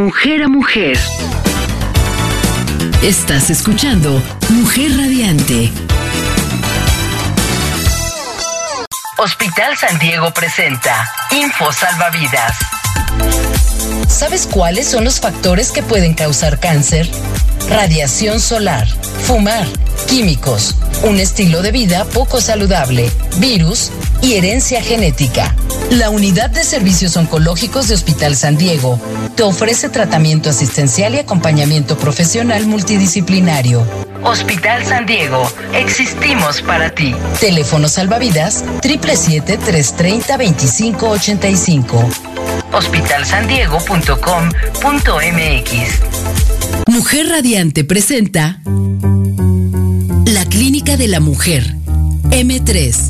mujer a mujer. Estás escuchando Mujer Radiante. Hospital San Diego presenta Info Salvavidas. ¿Sabes cuáles son los factores que pueden causar cáncer? Radiación solar, fumar, químicos, un estilo de vida poco saludable, virus y herencia genética. La Unidad de Servicios Oncológicos de Hospital San Diego te ofrece tratamiento asistencial y acompañamiento profesional multidisciplinario. Hospital San Diego, existimos para ti. Teléfono salvavidas 777-330-2585. Hospitalsandiego.com.mx Mujer Radiante presenta La Clínica de la Mujer. M3,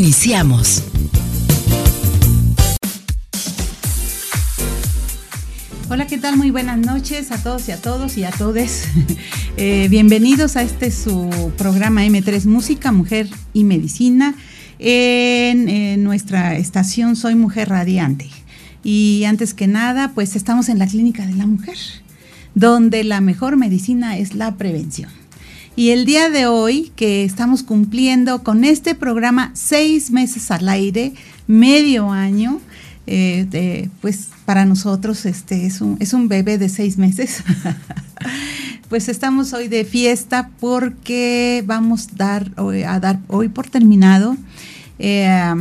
Iniciamos. Hola, ¿qué tal? Muy buenas noches a todos y a todos y a todes. Eh, bienvenidos a este su programa M3 Música, Mujer y Medicina en, en nuestra estación Soy Mujer Radiante. Y antes que nada, pues estamos en la Clínica de la Mujer, donde la mejor medicina es la prevención. Y el día de hoy, que estamos cumpliendo con este programa seis meses al aire, medio año, eh, pues para nosotros este es un, es un bebé de seis meses. pues estamos hoy de fiesta porque vamos a dar hoy por terminado eh,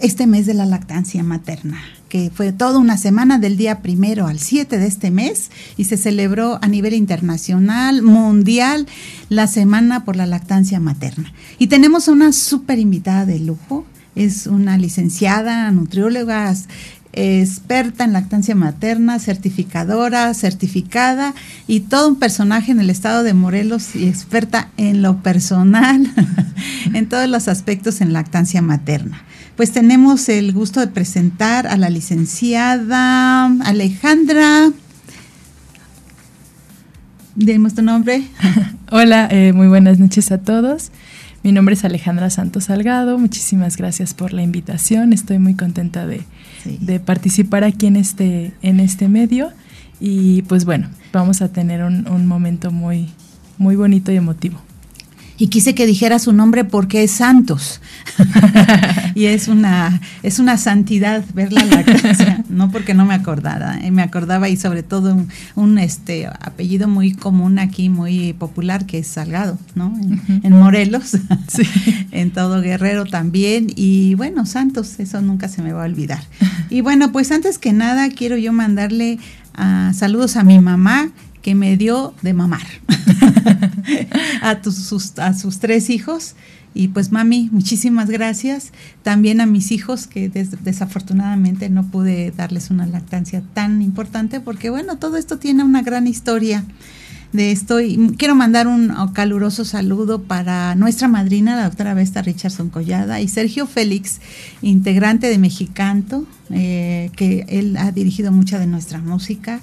este mes de la lactancia materna que fue toda una semana del día primero al 7 de este mes y se celebró a nivel internacional, mundial, la semana por la lactancia materna. Y tenemos una súper invitada de lujo, es una licenciada, nutrióloga, experta en lactancia materna, certificadora, certificada y todo un personaje en el estado de Morelos y experta en lo personal, en todos los aspectos en lactancia materna. Pues tenemos el gusto de presentar a la licenciada Alejandra. Demos tu nombre. Hola, eh, muy buenas noches a todos. Mi nombre es Alejandra Santos Salgado. Muchísimas gracias por la invitación. Estoy muy contenta de, sí. de participar aquí en este, en este medio. Y pues bueno, vamos a tener un, un momento muy, muy bonito y emotivo y quise que dijera su nombre porque es Santos. y es una, es una santidad verla en la casa, no porque no me acordaba, eh, me acordaba y sobre todo un, un, este apellido muy común aquí, muy popular, que es Salgado, ¿no? En, uh -huh. en Morelos, sí. en todo Guerrero también. Y bueno, Santos, eso nunca se me va a olvidar. Y bueno, pues antes que nada quiero yo mandarle uh, saludos a mi mamá, que me dio de mamar a, sus, tres hijos. Y pues mami, muchísimas gracias. También a mis hijos que des, desafortunadamente no pude darles una lactancia tan importante porque bueno, todo esto tiene una gran historia de esto y quiero mandar un caluroso saludo para nuestra madrina, la doctora Vesta Richardson Collada y Sergio Félix, integrante de Mexicanto, eh, que él ha dirigido mucha de nuestra música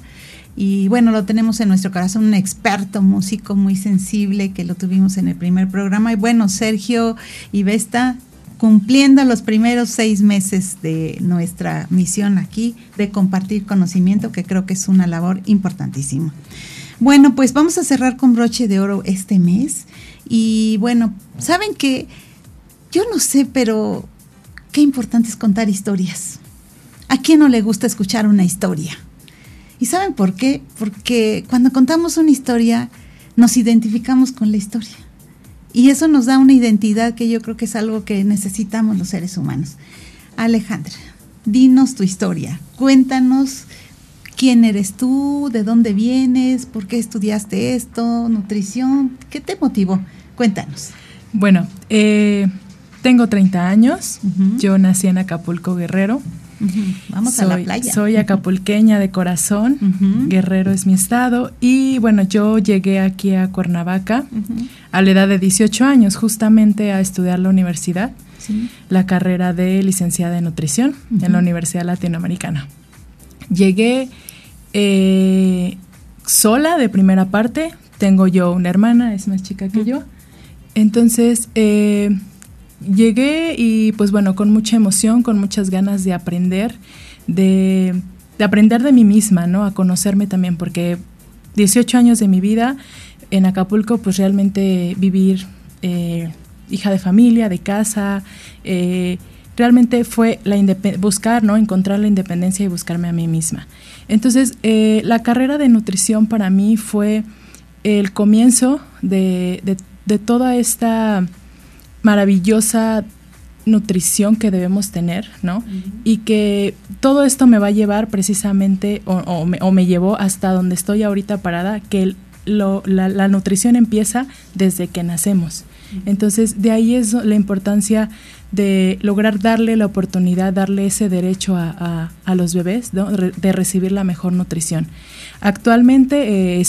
y bueno, lo tenemos en nuestro corazón, un experto músico muy sensible que lo tuvimos en el primer programa. Y bueno, Sergio y Vesta cumpliendo los primeros seis meses de nuestra misión aquí de compartir conocimiento, que creo que es una labor importantísima. Bueno, pues vamos a cerrar con broche de oro este mes. Y bueno, saben que yo no sé, pero qué importante es contar historias. ¿A quién no le gusta escuchar una historia? ¿Y saben por qué? Porque cuando contamos una historia, nos identificamos con la historia. Y eso nos da una identidad que yo creo que es algo que necesitamos los seres humanos. Alejandra, dinos tu historia. Cuéntanos quién eres tú, de dónde vienes, por qué estudiaste esto, nutrición, ¿qué te motivó? Cuéntanos. Bueno, eh, tengo 30 años, uh -huh. yo nací en Acapulco Guerrero, Vamos a la playa. Soy acapulqueña de corazón, Guerrero es mi estado y bueno, yo llegué aquí a Cuernavaca a la edad de 18 años justamente a estudiar la universidad, la carrera de licenciada en nutrición en la Universidad Latinoamericana. Llegué eh, sola de primera parte, tengo yo una hermana, es más chica que yo, entonces... Eh, llegué y pues bueno, con mucha emoción, con muchas ganas de aprender, de, aprender de mí misma, ¿no? A conocerme también, porque 18 años de mi vida en Acapulco, pues realmente vivir eh, hija de familia, de casa, eh, realmente fue la buscar, ¿no? Encontrar la independencia y buscarme a mí misma. Entonces, eh, la carrera de nutrición para mí fue el comienzo de, de toda esta maravillosa nutrición que debemos tener, ¿no? Y que todo esto me va a llevar precisamente, o, me, llevó hasta donde estoy ahorita parada, que la, nutrición empieza desde que nacemos. Entonces, de ahí es la importancia de lograr darle la oportunidad, darle ese derecho a, los bebés de recibir la mejor nutrición. Actualmente eh,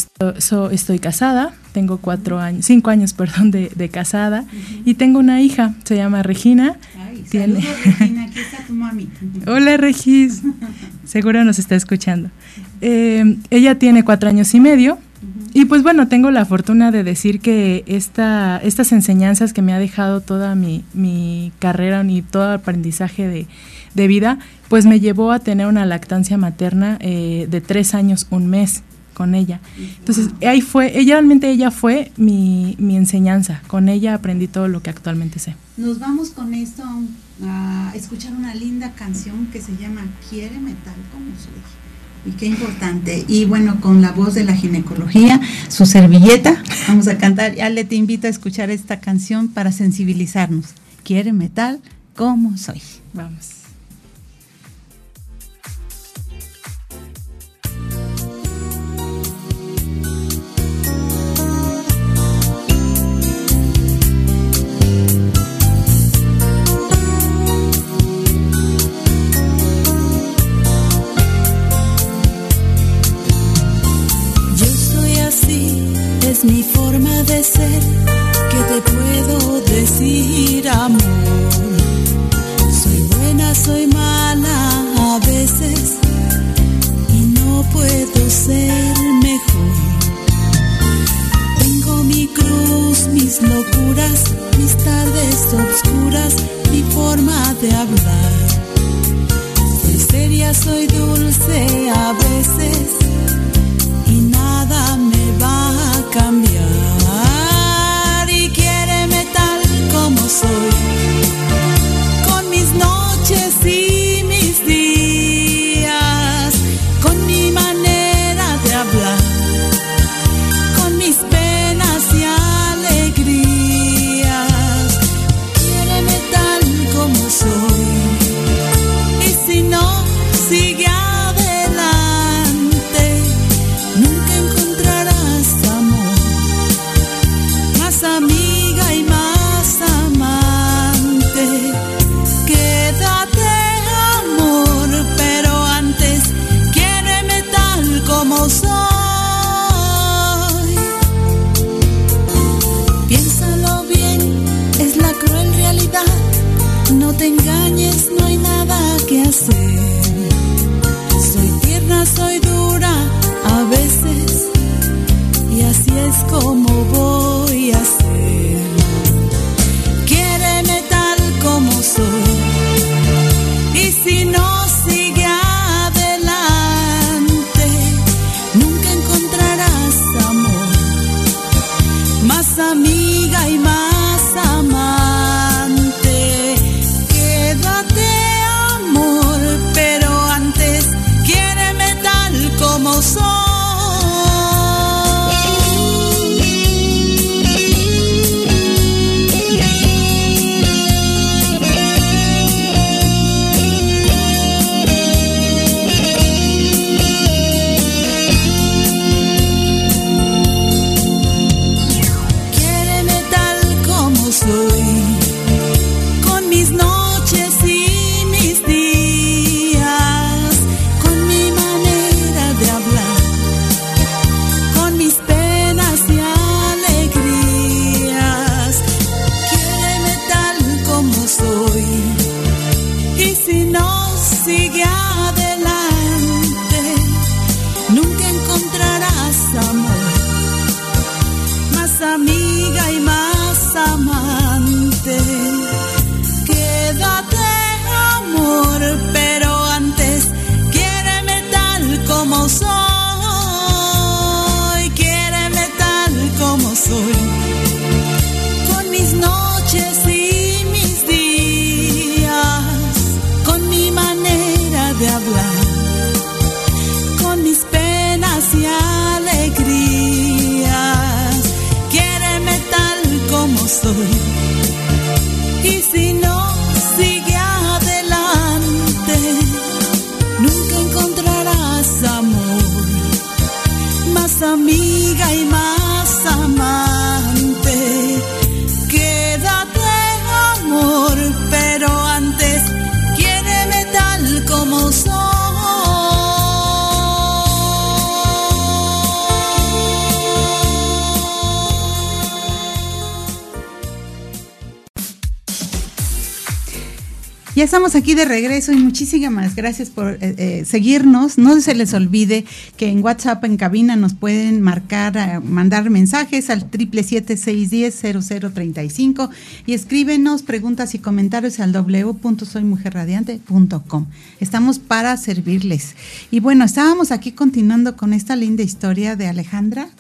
estoy casada, tengo cuatro años, cinco años, perdón, de, casada y tengo una hija, se llama Regina. Tiene... Regina, aquí está tu mami. Hola Regis, seguro nos está escuchando. Eh, ella tiene cuatro años y medio y pues bueno, tengo la fortuna de decir que esta, estas enseñanzas que me ha dejado toda mi, mi carrera y todo el aprendizaje de, de, vida, pues me llevó a tener una lactancia materna eh, de tres años, un mes con ella. Entonces, ahí fue, ella realmente ella fue mi, mi, enseñanza. Con ella aprendí todo lo que actualmente sé. Nos vamos con esto a escuchar una linda canción que se llama Quiere metal como soy. Y qué importante. Y bueno, con la voz de la ginecología, su servilleta, vamos a cantar. Ale, te invito a escuchar esta canción para sensibilizarnos. Quiere metal como soy. Vamos. Forma Ya estamos aquí de regreso y muchísimas gracias por eh, eh, seguirnos. No se les olvide que en WhatsApp en cabina nos pueden marcar, eh, mandar mensajes al triple siete seis diez cero cero treinta y cinco y escríbenos preguntas y comentarios al w.soymujerradiante.com. Estamos para servirles. Y bueno, estábamos aquí continuando con esta linda historia de Alejandra.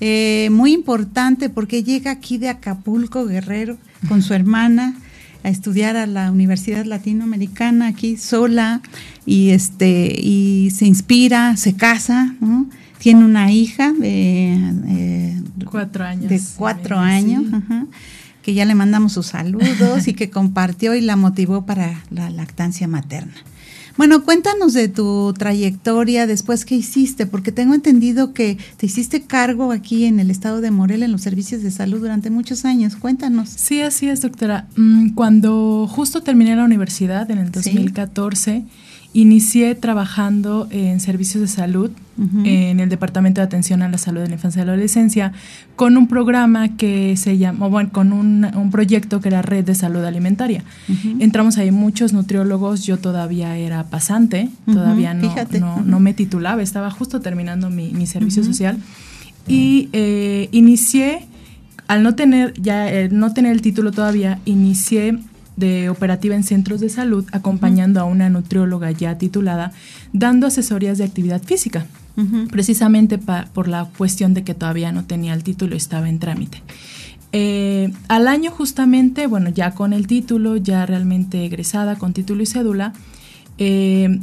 muy importante porque llega aquí de Acapulco, Guerrero, con su hermana a estudiar a la Universidad Latinoamericana aquí sola y este y se inspira, se casa, tiene una hija de eh, cuatro años, de cuatro años, que ya le mandamos sus saludos y que compartió y la motivó para la lactancia materna. Bueno, cuéntanos de tu trayectoria después que hiciste, porque tengo entendido que te hiciste cargo aquí en el estado de Morelia en los servicios de salud durante muchos años. Cuéntanos. Sí, así es, doctora. Mm, cuando justo terminé la universidad en el 2014, Inicié trabajando en servicios de salud en el Departamento de Atención a la Salud de la Infancia y la Adolescencia con un programa que se llamó, bueno, con un, proyecto que era Red de Salud Alimentaria. Entramos ahí muchos nutriólogos, yo todavía era pasante, todavía no, no, me titulaba, estaba justo terminando mi, servicio social. Y eh, inicié, al no tener, ya eh, no tener el título todavía, inicié de operativa en centros de salud, acompañando a una nutrióloga ya titulada, dando asesorías de actividad física, precisamente por la cuestión de que todavía no tenía el título, estaba en trámite. Eh, al año justamente, bueno, ya con el título, ya realmente egresada con título y cédula, eh,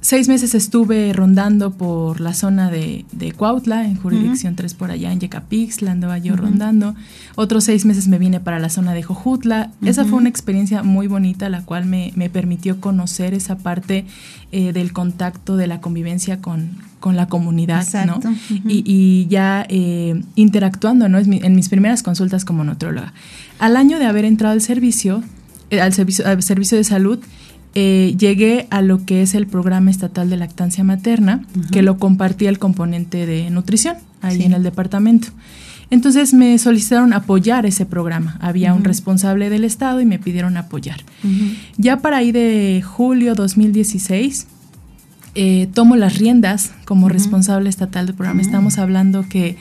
seis meses estuve rondando por la zona de, de Cuautla, en jurisdicción 3 por allá, en Yecapixtla, andaba yo rondando. Otros seis meses me vine para la zona de Jojutla. Esa fue una experiencia muy bonita, la cual me, permitió conocer esa parte eh, del contacto, de la convivencia con, con la comunidad, ¿no? y, ya eh, interactuando, ¿no? En mis primeras consultas como nutróloga. Al año de haber entrado al servicio, eh, al servicio, al servicio de salud, eh, llegué a lo que es el programa estatal de lactancia materna, que lo compartía el componente de nutrición ahí en el departamento. Entonces me solicitaron apoyar ese programa. Había un responsable del Estado y me pidieron apoyar. Ya para ahí de julio 2016, eh, tomo las riendas como responsable estatal del programa. Estamos hablando que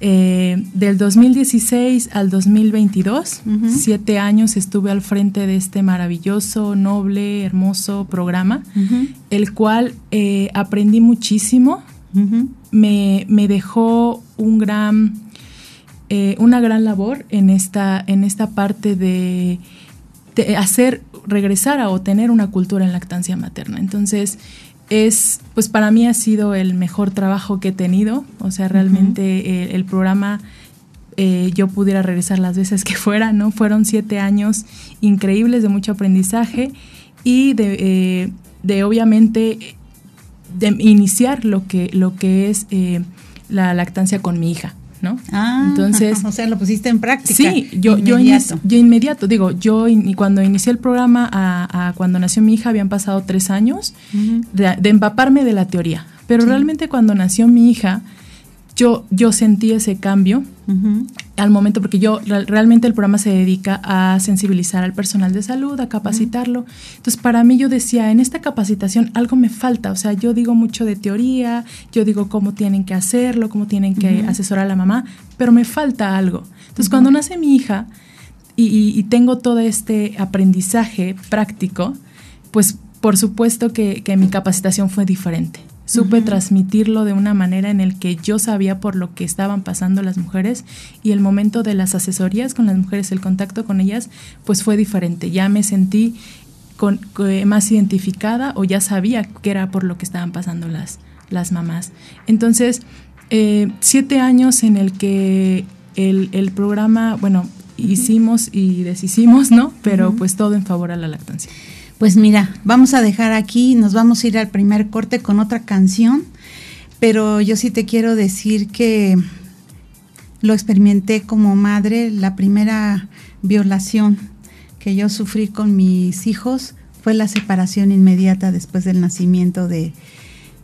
eh, del 2016 al 2022, siete años estuve al frente de este maravilloso, noble, hermoso programa, el cual eh, aprendí muchísimo, me, dejó un gran, eh, una gran labor en esta, en esta parte de, de hacer regresar a o tener una cultura en lactancia materna. Entonces, es, pues para mí ha sido el mejor trabajo que he tenido. O sea, realmente el, programa eh, yo pudiera regresar las veces que fuera, ¿no? Fueron siete años increíbles de mucho aprendizaje y de, eh, de obviamente de iniciar lo que, lo que es eh, la lactancia con mi hija. ¿No? Ah, entonces, o sea, lo pusiste en práctica. Sí, yo inmediato. yo, inmediato, digo, yo cuando inicié el programa a, cuando nació mi hija habían pasado tres años de, empaparme de la teoría, pero realmente cuando nació mi hija yo, yo sentí ese cambio al momento, porque yo realmente el programa se dedica a sensibilizar al personal de salud, a capacitarlo. Entonces, para mí yo decía, en esta capacitación algo me falta, o sea, yo digo mucho de teoría, yo digo cómo tienen que hacerlo, cómo tienen que asesorar a la mamá, pero me falta algo. Entonces, cuando nace mi hija y, tengo todo este aprendizaje práctico, pues por supuesto que mi capacitación fue diferente supe transmitirlo de una manera en el que yo sabía por lo que estaban pasando las mujeres y el momento de las asesorías con las mujeres, el contacto con ellas, pues fue diferente. Ya me sentí con, más identificada o ya sabía que era por lo que estaban pasando las, las mamás. Entonces, eh, siete años en el que el, el programa, bueno, hicimos y deshicimos, ¿no? Pero pues todo en favor a la lactancia. Pues mira, vamos a dejar aquí, nos vamos a ir al primer corte con otra canción pero yo sí te quiero decir que lo experimenté como madre, la primera violación que yo sufrí con mis hijos fue la separación inmediata después del nacimiento de,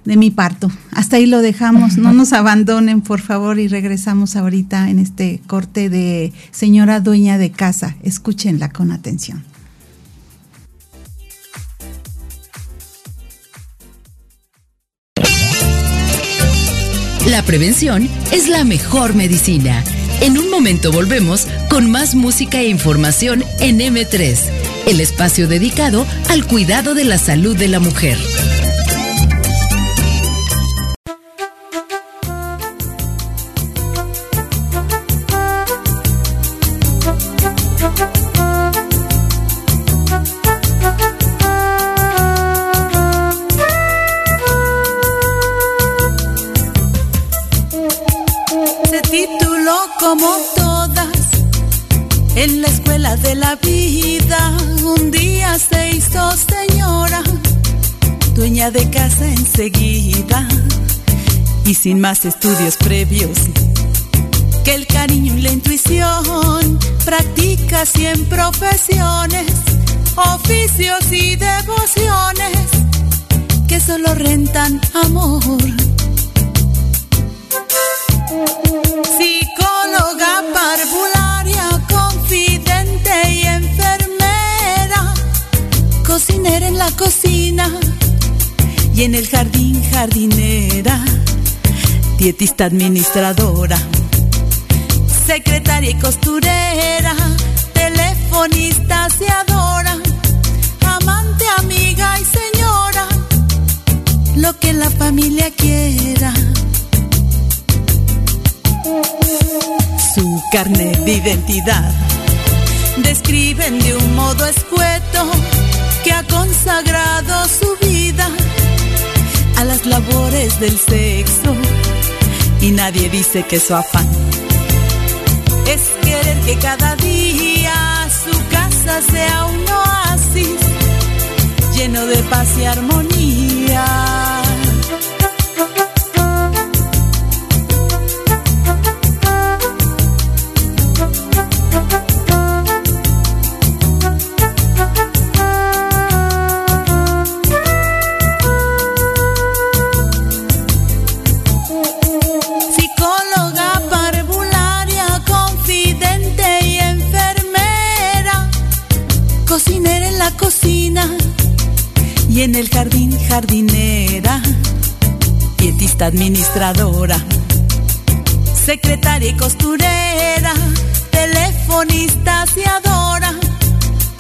de mi parto. Hasta ahí lo dejamos, no nos abandonen por favor y regresamos ahorita en este corte de señora dueña de casa. Escúchenla con atención. La prevención es la mejor medicina. En un momento volvemos con más música e información en M3, el espacio dedicado al cuidado de la salud de la mujer. De casa enseguida y sin más estudios previos. Que el cariño y la intuición practica cien profesiones, oficios y devociones que solo rentan amor. Psicóloga en la cocina y en el jardín jardinera, dietista administradora, secretaria y costurera, telefonista aseadora, amante, amiga y señora, lo que la familia quiera. Su carne de identidad describen de un modo escueto ha consagrado su vida a las labores del sexo y nadie dice que su afán es querer que cada día su casa sea un oasis lleno de paz y armonía. Secretaria y costurera, telefonista aseadora,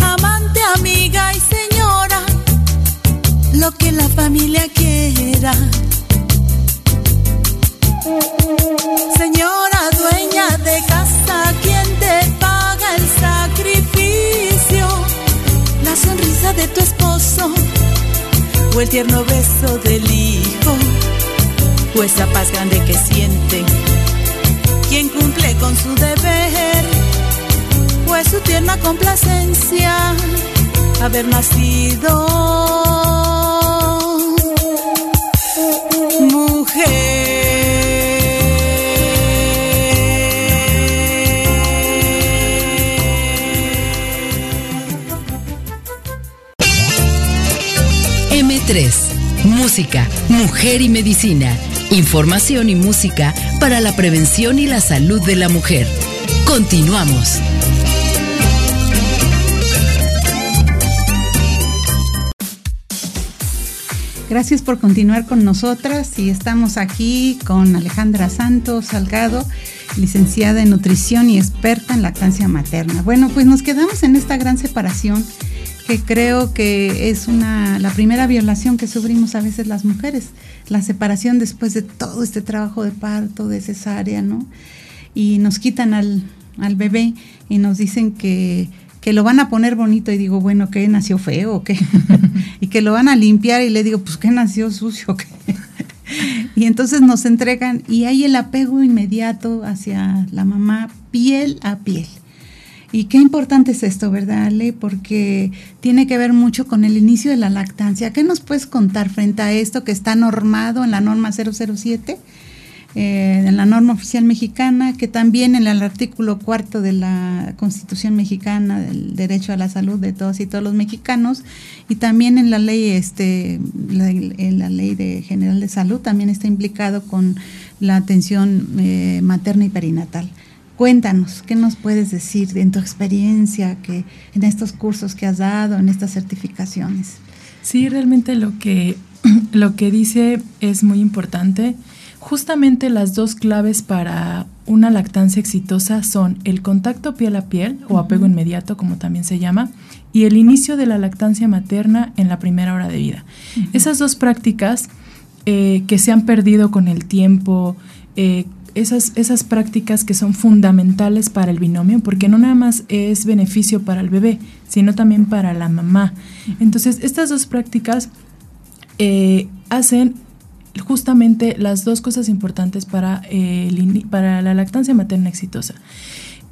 amante, amiga y señora, lo que la familia quiera. Señora dueña de casa, ¿quién te paga el sacrificio? La sonrisa de tu esposo o el tierno nacido mujer. Música, mujer y medicina. Información y música para la prevención y la salud de la mujer. Continuamos. Gracias por continuar con nosotras y estamos aquí con Alejandra Santos Salgado, licenciada en nutrición y experta en lactancia materna. Bueno, pues nos quedamos en esta gran separación que creo que es una la primera violación que sufrimos a veces las mujeres, la separación después de todo este trabajo de parto, de cesárea, ¿no? Y nos quitan al, al bebé y nos dicen que, que lo van a poner bonito y digo, bueno, que nació feo qué, y que lo van a limpiar y le digo, pues que nació sucio, ¿qué? y entonces nos entregan y hay el apego inmediato hacia la mamá piel a piel Y qué importante es esto, ¿verdad, Ale? Porque tiene que ver mucho con el inicio de la lactancia. ¿Qué nos puedes contar frente a esto que está normado en la norma 007? Eh, en la norma oficial mexicana, que también en el artículo cuarto de la Constitución mexicana del derecho a la salud de todos y todos los mexicanos, y también en la ley, este, en la ley de general de salud también está implicado con la atención eh, materna y perinatal. Cuéntanos, ¿qué nos puedes decir en tu experiencia que en estos cursos que has dado, en estas certificaciones? Sí, realmente lo que, lo que dice es muy importante. Justamente las dos claves para una lactancia exitosa son el contacto piel a piel o apego inmediato, como también se llama, y el inicio de la lactancia materna en la primera hora de vida. Esas dos prácticas eh, que se han perdido con el tiempo, eh, esas, esas prácticas que son fundamentales para el binomio, porque no nada más es beneficio para el bebé, sino también para la mamá. Entonces, estas dos prácticas eh, hacen justamente las dos cosas importantes para, eh, para la lactancia materna exitosa.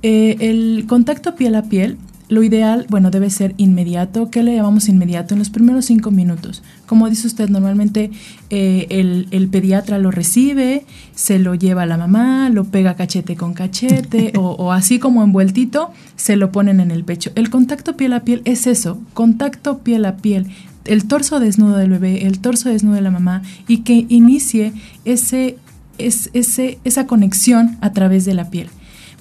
Eh, el contacto piel a piel lo ideal, bueno, debe ser inmediato. ¿Qué le llamamos inmediato? En los primeros cinco minutos. Como dice usted, normalmente eh, el, pediatra lo recibe, se lo lleva a la mamá, lo pega cachete con cachete o, así como envueltito, se lo ponen en el pecho. El contacto piel a piel es eso, contacto piel a piel. El torso desnudo del bebé, el torso desnudo de la mamá y que inicie ese, ese, esa conexión a través de la piel.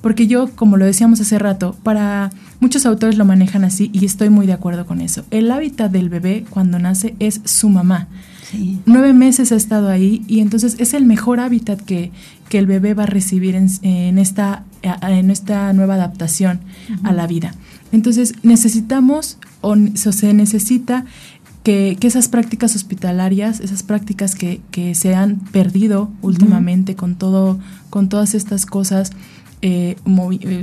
Porque yo, como lo decíamos hace rato, para muchos autores lo manejan así y estoy muy de acuerdo con eso. El hábitat del bebé cuando nace es su mamá. Nueve meses ha estado ahí y entonces es el mejor hábitat que, que el bebé va a recibir en, esta, en esta nueva adaptación a la vida. Entonces necesitamos o, se necesita que, que, esas prácticas hospitalarias, esas prácticas que, que se han perdido últimamente con, todo, con todas estas cosas, eh,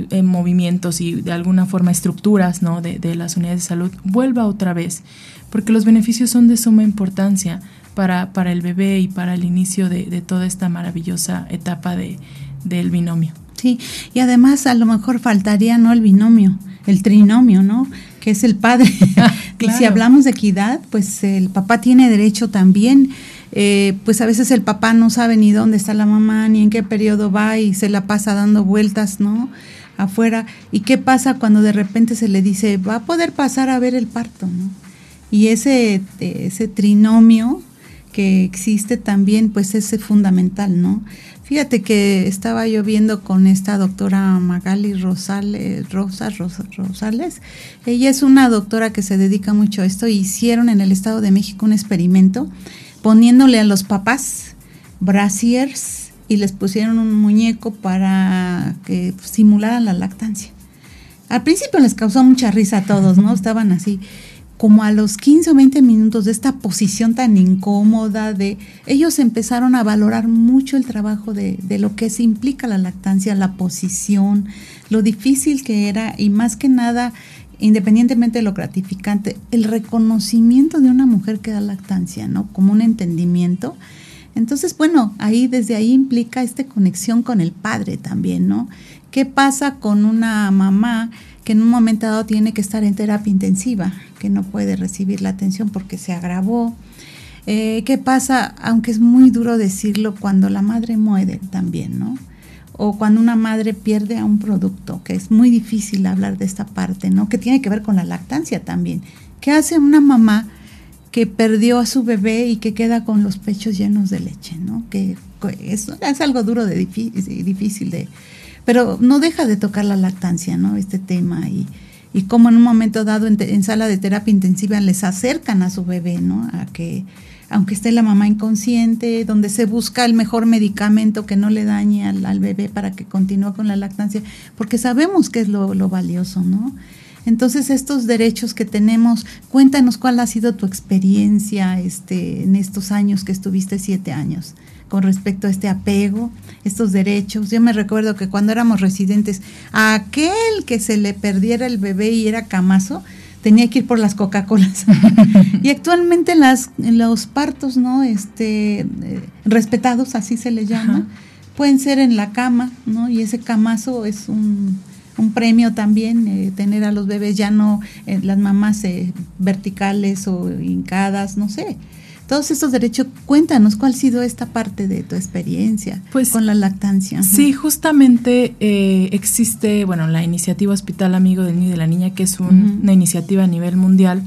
eh movimientos y de alguna forma estructuras ¿no? de, las unidades de salud vuelva otra vez, porque los beneficios son de suma importancia para, para el bebé y para el inicio de, toda esta maravillosa etapa de, del binomio. Sí, y además a lo mejor faltaría no el binomio, el trinomio, ¿no? Que es el padre. Y si hablamos de equidad, pues el papá tiene derecho también eh, pues a veces el papá no sabe ni dónde está la mamá, ni en qué periodo va y se la pasa dando vueltas, ¿no? Afuera. ¿Y qué pasa cuando de repente se le dice, va a poder pasar a ver el parto, ¿no? Y ese, ese trinomio que existe también, pues es fundamental, ¿no? Fíjate que estaba yo viendo con esta doctora Magali Rosales, Rosas, Rosales. Ella es una doctora que se dedica mucho a esto. Hicieron en el Estado de México un experimento poniéndole a los papás brasiers y les pusieron un muñeco para que simularan la lactancia. Al principio les causó mucha risa a todos, ¿no? Estaban así, como a los 15 o 20 minutos de esta posición tan incómoda, de ellos empezaron a valorar mucho el trabajo de, de lo que se implica la lactancia, la posición, lo difícil que era y más que nada independientemente de lo gratificante, el reconocimiento de una mujer que da lactancia, ¿no? Como un entendimiento. Entonces, bueno, ahí desde ahí implica esta conexión con el padre también, ¿no? ¿Qué pasa con una mamá que en un momento dado tiene que estar en terapia intensiva, que no puede recibir la atención porque se agravó? Eh, ¿Qué pasa, aunque es muy duro decirlo, cuando la madre muere también, ¿no? o cuando una madre pierde a un producto, que es muy difícil hablar de esta parte, ¿no? Que tiene que ver con la lactancia también. ¿Qué hace una mamá que perdió a su bebé y que queda con los pechos llenos de leche, ¿no? Que es, es algo duro de difícil, difícil de, pero no deja de tocar la lactancia, ¿no? Este tema y, y cómo en un momento dado en, sala de terapia intensiva les acercan a su bebé, ¿no? A que aunque esté la mamá inconsciente, donde se busca el mejor medicamento que no le dañe al, bebé para que continúe con la lactancia, porque sabemos que es lo, valioso, ¿no? Entonces, estos derechos que tenemos, cuéntanos cuál ha sido tu experiencia este, en estos años que estuviste, siete años, con respecto a este apego, estos derechos. Yo me recuerdo que cuando éramos residentes, a aquel que se le perdiera el bebé y era camazo, tenía que ir por las Coca-Colas. y actualmente las, los partos, ¿no? Este, eh, respetados, así se les llama, pueden ser en la cama, ¿no? Y ese camazo es un, un premio también, eh, tener a los bebés ya no eh, las mamás verticales o hincadas, no sé todos estos derechos. Cuéntanos cuál ha sido esta parte de tu experiencia pues, con la lactancia. Sí, justamente eh, existe, bueno, la iniciativa Hospital Amigo del Niño y de la Niña, que es una iniciativa a nivel mundial.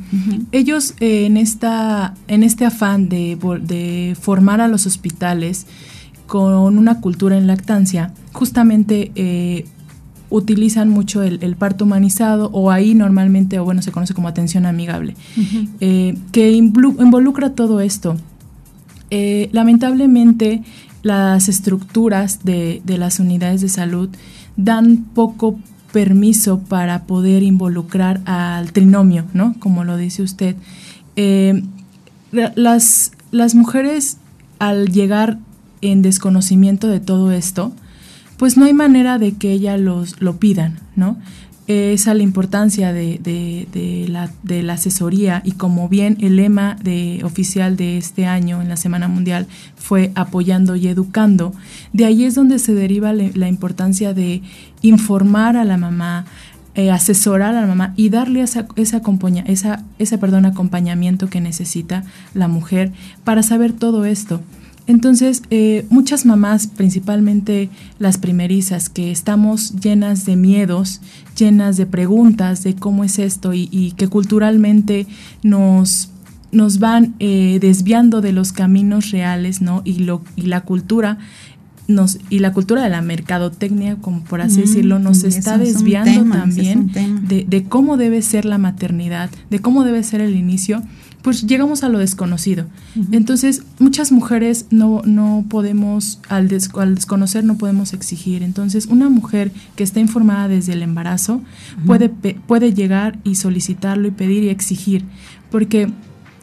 Ellos eh, en, esta, en este afán de, de formar a los hospitales con una cultura en lactancia, justamente eh, utilizan mucho el, parto humanizado o ahí normalmente, o bueno, se conoce como atención amigable, eh, que involucra todo esto. Eh, lamentablemente, las estructuras de, las unidades de salud dan poco permiso para poder involucrar al trinomio, ¿no? Como lo dice usted. Eh, las, las mujeres, al llegar en desconocimiento de todo esto, pues no hay manera de que ella los, lo pidan, ¿no? Esa es la importancia de, de, la, de, la, asesoría y como bien el lema de, oficial de este año en la Semana Mundial fue apoyando y educando, de ahí es donde se deriva la importancia de informar a la mamá, eh, asesorar a la mamá y darle esa, esa, esa, ese acompañamiento que necesita la mujer para saber todo esto. Entonces, eh, muchas mamás, principalmente las primerizas, que estamos llenas de miedos, llenas de preguntas de cómo es esto y, que culturalmente nos, nos van eh, desviando de los caminos reales, ¿no? Y, lo, y la cultura nos, y la cultura de la mercadotecnia, como por así decirlo, nos está desviando también de, de, cómo debe ser la maternidad, de cómo debe ser el inicio pues llegamos a lo desconocido. Entonces, muchas mujeres no, no podemos, al, al, desconocer, no podemos exigir. Entonces, una mujer que está informada desde el embarazo puede, puede llegar y solicitarlo y pedir y exigir, porque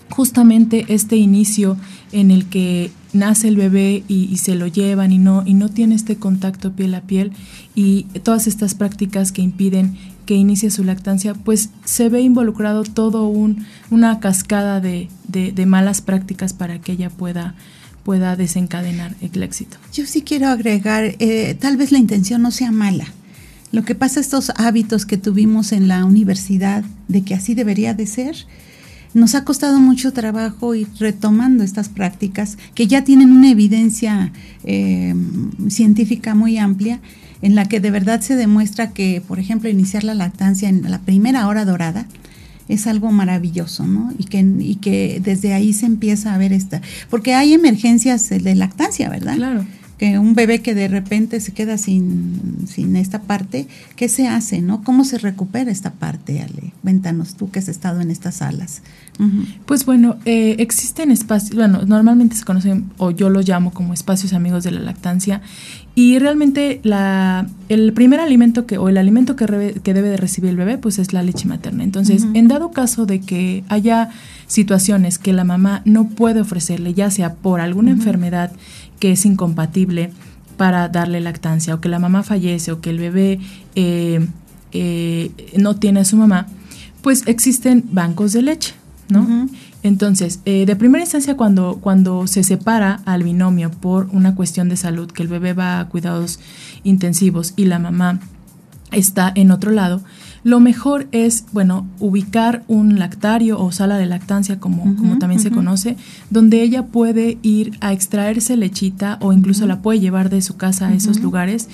justamente este inicio en el que nace el bebé y, se lo llevan y no, y no tiene este contacto piel a piel y todas estas prácticas que impiden que inicie su lactancia, pues se ve involucrado todo un, una cascada de, malas prácticas para que ella pueda pueda desencadenar el éxito. Yo sí quiero agregar, eh, tal vez la intención no sea mala. Lo que pasa, estos hábitos que tuvimos en la universidad de que así debería de ser, nos ha costado mucho trabajo ir retomando estas prácticas que ya tienen una evidencia eh, científica muy amplia en la que de verdad se demuestra que, por ejemplo, iniciar la lactancia en la primera hora dorada es algo maravilloso, ¿no? Y que, y que desde ahí se empieza a ver esta, porque hay emergencias de lactancia, ¿verdad? Claro que un bebé que de repente se queda sin, sin esta parte, ¿qué se hace, no? ¿Cómo se recupera esta parte, Ale? Cuéntanos tú que has estado en estas salas. Pues bueno, eh, existen espacios, bueno, normalmente se conocen, o yo los llamo como espacios amigos de la lactancia, y realmente la, el primer alimento que, o el alimento que, que debe de recibir el bebé, pues es la leche materna. Entonces, en dado caso de que haya situaciones que la mamá no puede ofrecerle, ya sea por alguna enfermedad, que es incompatible para darle lactancia o que la mamá fallece o que el bebé eh, eh, no tiene a su mamá, pues existen bancos de leche, ¿no? Entonces, eh, de primera instancia, cuando, cuando se separa al binomio por una cuestión de salud, que el bebé va a cuidados intensivos y la mamá está en otro lado, lo mejor es, bueno, ubicar un lactario o sala de lactancia, como, como también se conoce, donde ella puede ir a extraerse lechita o incluso la puede llevar de su casa a esos lugares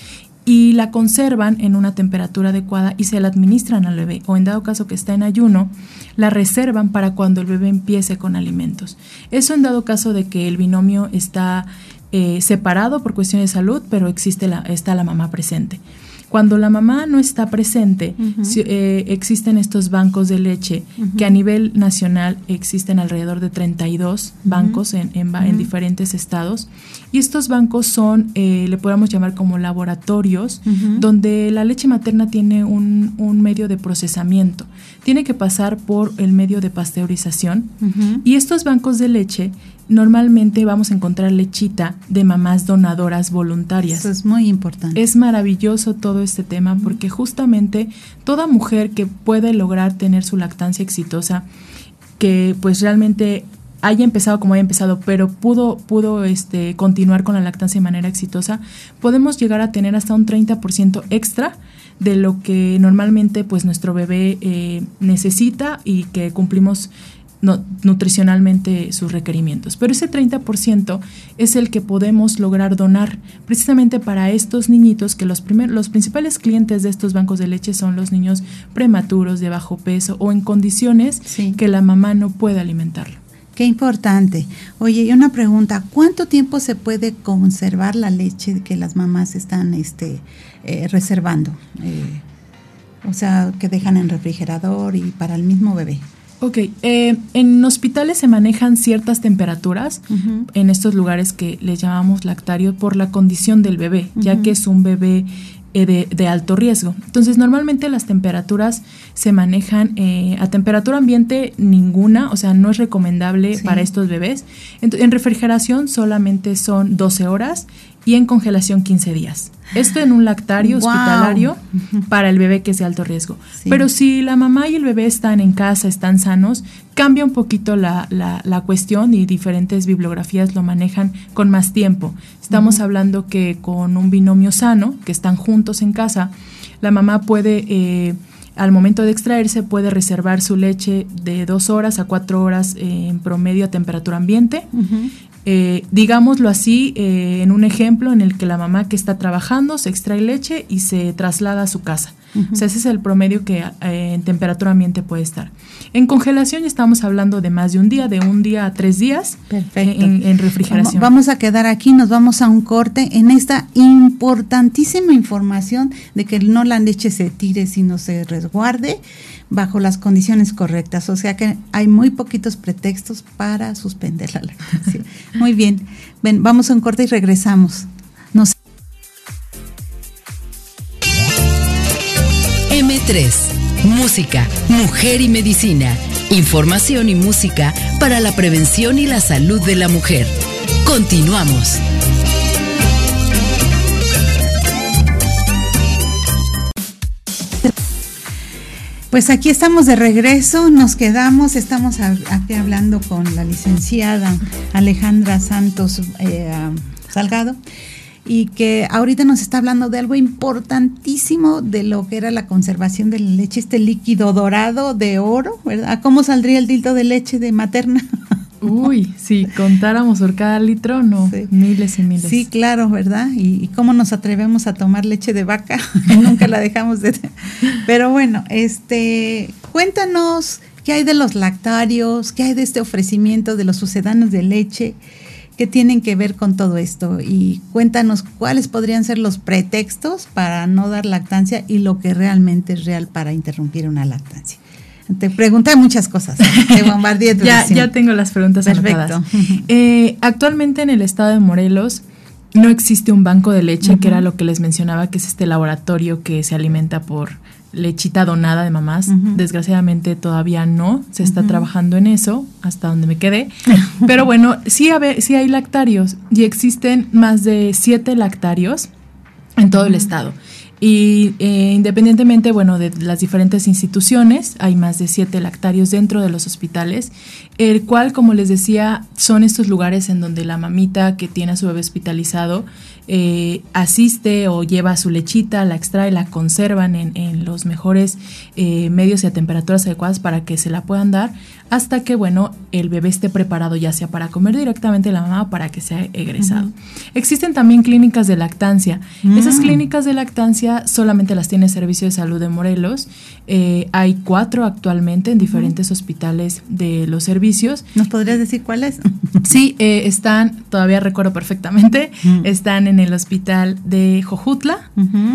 y la conservan en una temperatura adecuada y se la administran al bebé o en dado caso que está en ayuno, la reservan para cuando el bebé empiece con alimentos. Eso en dado caso de que el binomio está eh, separado por cuestiones de salud, pero existe la, está la mamá presente. Cuando la mamá no está presente, eh, existen estos bancos de leche que a nivel nacional existen alrededor de 32 bancos en, en, diferentes estados. Y estos bancos son, eh, le podemos llamar como laboratorios, donde la leche materna tiene un, un, medio de procesamiento. Tiene que pasar por el medio de pasteurización. Y estos bancos de leche normalmente vamos a encontrar lechita de mamás donadoras voluntarias. Eso es muy importante. Es maravilloso todo este tema porque justamente toda mujer que puede lograr tener su lactancia exitosa, que pues realmente haya empezado como haya empezado, pero pudo, pudo este, continuar con la lactancia de manera exitosa, podemos llegar a tener hasta un 30% extra de lo que normalmente pues nuestro bebé eh, necesita y que cumplimos nutricionalmente sus requerimientos. Pero ese 30% es el que podemos lograr donar precisamente para estos niñitos que los, primer, los principales clientes de estos bancos de leche son los niños prematuros de bajo peso o en condiciones que la mamá no puede alimentarlo. Qué importante. Oye, y una pregunta, ¿cuánto tiempo se puede conservar la leche que las mamás están este, eh, reservando? Eh, o sea, que dejan en refrigerador y para el mismo bebé. Ok, eh, en hospitales se manejan ciertas temperaturas en estos lugares que le llamamos lactario por la condición del bebé, ya que es un bebé eh, de, alto riesgo. Entonces, normalmente las temperaturas se manejan eh, a temperatura ambiente ninguna, o sea, no es recomendable para estos bebés. en refrigeración solamente son 12 horas y en congelación 15 días. Esto en un lactario hospitalario para el bebé que es de alto riesgo. Pero si la mamá y el bebé están en casa, están sanos, cambia un poquito la, la, cuestión y diferentes bibliografías lo manejan con más tiempo. Estamos hablando que con un binomio sano, que están juntos en casa, la mamá puede... Eh, al momento de extraerse puede reservar su leche de dos horas a cuatro horas eh, en promedio a temperatura ambiente eh, digámoslo así, eh, en un ejemplo en el que la mamá que está trabajando se extrae leche y se traslada a su casa. O sea, ese es el promedio que eh, en temperatura ambiente puede estar. En congelación estamos hablando de más de un día, de un día a tres días En, refrigeración. Vamos, a quedar aquí, nos vamos a un corte en esta importantísima información de que no la leche se tire, sino se resguarde bajo las condiciones correctas. O sea que hay muy poquitos pretextos para suspender la lactancia. muy bien. Ven, vamos a un corte y regresamos. Nos M3, Música, Mujer y Medicina. Información y música para la prevención y la salud de la mujer. Continuamos. Pues aquí estamos de regreso, nos quedamos, estamos aquí hablando con la licenciada Alejandra Santos eh, Salgado y que ahorita nos está hablando de algo importantísimo de lo que era la conservación de la leche, este líquido dorado de oro, ¿verdad? ¿Cómo saldría el dildo de leche de materna? Uy, si contáramos por cada litro, no, miles y miles. Sí, claro, ¿verdad? Y, cómo nos atrevemos a tomar leche de vaca, nunca la dejamos de... Pero bueno, este, cuéntanos qué hay de los lactarios, qué hay de este ofrecimiento de los sucedanos de leche, qué tienen que ver con todo esto y cuéntanos cuáles podrían ser los pretextos para no dar lactancia y lo que realmente es real para interrumpir una lactancia. Te pregunté muchas cosas. Te bombardeé ya, ya tengo las preguntas Perfecto. Eh, actualmente en el estado de Morelos no existe un banco de leche, que era lo que les mencionaba, que es este laboratorio que se alimenta por lechita donada de mamás. Desgraciadamente todavía no, se está trabajando en eso, hasta donde me quedé. Pero bueno, sí, sí hay lactarios y existen más de siete lactarios en todo el estado. Y eh, independientemente, bueno, de las diferentes instituciones, hay más de siete lactarios dentro de los hospitales, el cual, como les decía, son estos lugares en donde la mamita que tiene a su bebé hospitalizado eh, asiste o lleva su lechita, la extrae, la conservan en, en los mejores eh, medios y a temperaturas adecuadas para que se la puedan dar hasta que, bueno, el bebé esté preparado ya sea para comer directamente la mamá o para que sea egresado. Existen también clínicas de lactancia. Esas mm. clínicas de lactancia solamente las tiene Servicio de Salud de Morelos. Eh, hay cuatro actualmente en diferentes hospitales de los servicios. ¿Nos podrías decir cuáles? sí, eh, están, todavía recuerdo perfectamente, están en el Hospital de Jojutla,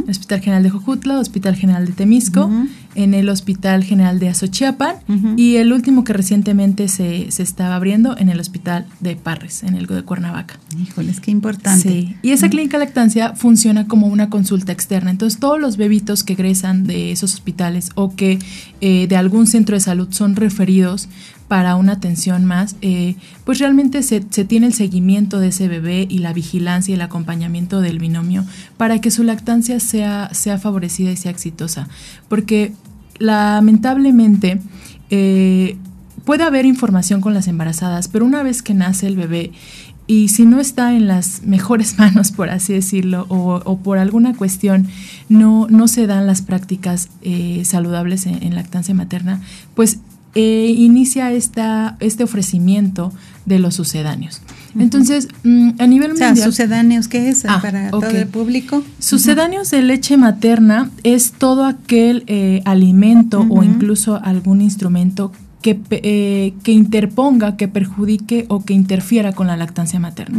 Hospital General de Jojutla, Hospital General de Temisco, en el Hospital General de Azochiapan y el último que recientemente se, se, estaba abriendo en el Hospital de Parres, en el de Cuernavaca. Híjoles, qué importante. Sí, y esa clínica lactancia funciona como una consulta externa. Entonces, todos los bebitos que egresan de esos hospitales o que eh, de algún centro de salud son referidos para una atención más, eh, pues realmente se, se, tiene el seguimiento de ese bebé y la vigilancia y el acompañamiento del binomio para que su lactancia sea, sea favorecida y sea exitosa. Porque lamentablemente eh, puede haber información con las embarazadas, pero una vez que nace el bebé, y si no está en las mejores manos, por así decirlo, o, por alguna cuestión no, no se dan las prácticas eh, saludables en, lactancia materna, pues eh, inicia esta, este ofrecimiento de los sucedáneos. Entonces, mm, a nivel mundial. sucedáneos, ¿qué es ah, para todo el público? Sucedáneos de leche materna es todo aquel eh, alimento o incluso algún instrumento que, eh, que, interponga, que perjudique o que interfiera con la lactancia materna.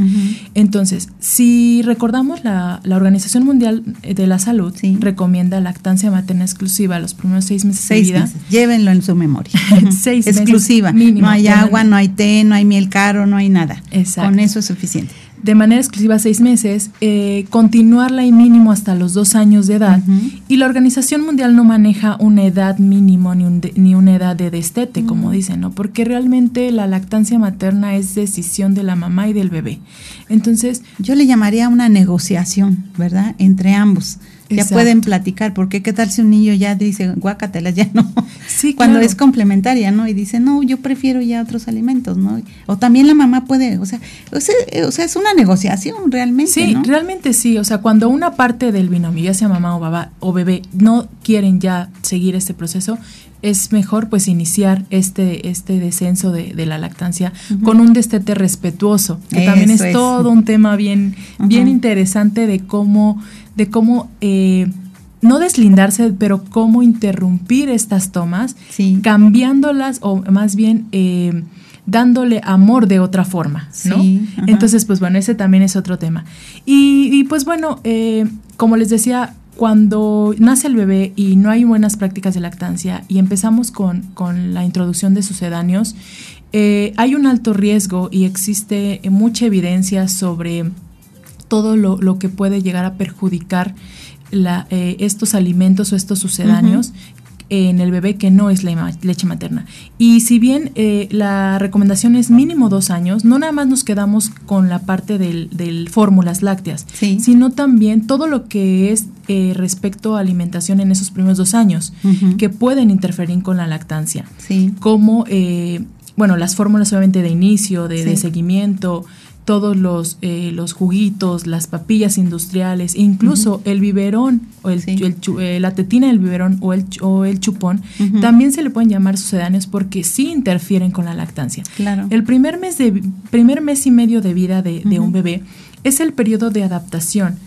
Entonces, si recordamos, la, la, Organización Mundial de la Salud recomienda lactancia materna exclusiva los primeros seis meses de vida. Llévenlo en su memoria. seis exclusiva. Mínimo, no hay agua, no hay té, no hay miel caro, no hay nada. Exacto. Con eso es suficiente de manera exclusiva seis meses, eh, continuarla y mínimo hasta los dos años de edad. Y la Organización Mundial no maneja una edad mínimo ni, ni una edad de destete, como dicen, ¿no? Porque realmente la lactancia materna es decisión de la mamá y del bebé. Entonces... Yo le llamaría una negociación, ¿verdad? Entre ambos ya pueden platicar, porque qué tal si un niño ya dice, guácatela, ya no. Sí, Cuando es complementaria, ¿no? Y dice, no, yo prefiero ya otros alimentos, ¿no? O también la mamá puede, o sea, o sea, es una negociación realmente. Sí, realmente sí. O sea, cuando una parte del binomio, ya sea mamá o, babá, o bebé, no quieren ya seguir este proceso, es mejor pues iniciar este, este descenso de, la lactancia con un destete respetuoso, que también es, todo un tema bien, bien interesante de cómo de cómo eh, no deslindarse, pero cómo interrumpir estas tomas, cambiándolas o más bien eh, dándole amor de otra forma, ¿no? Entonces, pues bueno, ese también es otro tema. Y, pues bueno, eh, como les decía, cuando nace el bebé y no hay buenas prácticas de lactancia y empezamos con, la introducción de sucedáneos, hay un alto riesgo y existe mucha evidencia sobre todo lo, que puede llegar a perjudicar la, eh, estos alimentos o estos sucedáneos en el bebé que no es la leche materna. Y si bien eh, la recomendación es mínimo dos años, no nada más nos quedamos con la parte del, fórmulas lácteas, sino también todo lo que es eh, respecto a alimentación en esos primeros dos años, que pueden interferir con la lactancia, como, bueno, las fórmulas obviamente de inicio, de, de seguimiento, todos los, eh, los juguitos, las papillas industriales, incluso el biberón o el, eh, la tetina del biberón o el, o el chupón, también se le pueden llamar sucedáneos porque sí interfieren con la lactancia. Claro. El primer mes, de, primer mes y medio de vida de, un bebé es el periodo de adaptación.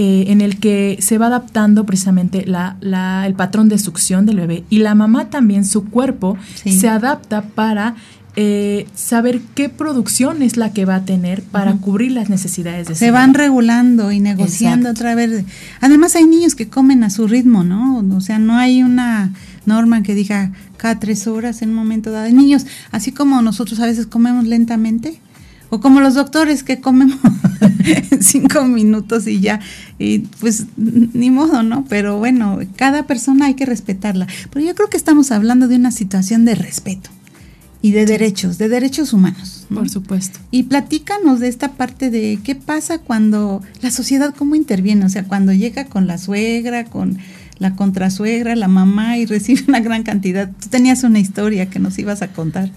Eh, en el que se va adaptando precisamente la, la, el patrón de succión del bebé y la mamá también, su cuerpo, se adapta para eh, saber qué producción es la que va a tener para cubrir las necesidades de Se van regulando y negociando otra vez. Además hay niños que comen a su ritmo, ¿no? O sea, no hay una norma que diga cada tres horas en un momento dado. Niños, así como nosotros a veces comemos lentamente, o como los doctores que comemos cinco minutos y ya, y pues ni modo, ¿no? Pero bueno, cada persona hay que respetarla. Pero yo creo que estamos hablando de una situación de respeto y de derechos, de derechos humanos. Por supuesto. Y platícanos de esta parte de qué pasa cuando la sociedad, cómo interviene, o sea, cuando llega con la suegra, con la contrasuegra, la mamá y recibe una gran cantidad. Tú tenías una historia que nos ibas a contar.